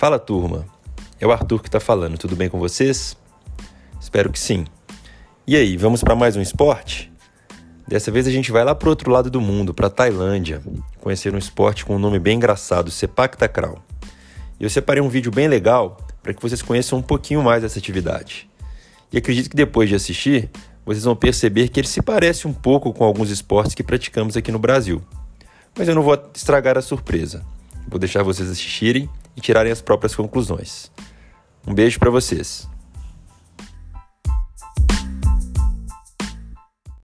Fala turma, é o Arthur que está falando, tudo bem com vocês? Espero que sim. E aí, vamos para mais um esporte? Dessa vez a gente vai lá para o outro lado do mundo, para Tailândia, conhecer um esporte com um nome bem engraçado, Sepak Takraw. E eu separei um vídeo bem legal para que vocês conheçam um pouquinho mais dessa atividade. E acredito que depois de assistir, vocês vão perceber que ele se parece um pouco com alguns esportes que praticamos aqui no Brasil. Mas eu não vou estragar a surpresa. Vou deixar vocês assistirem e tirarem as próprias conclusões. Um beijo para vocês.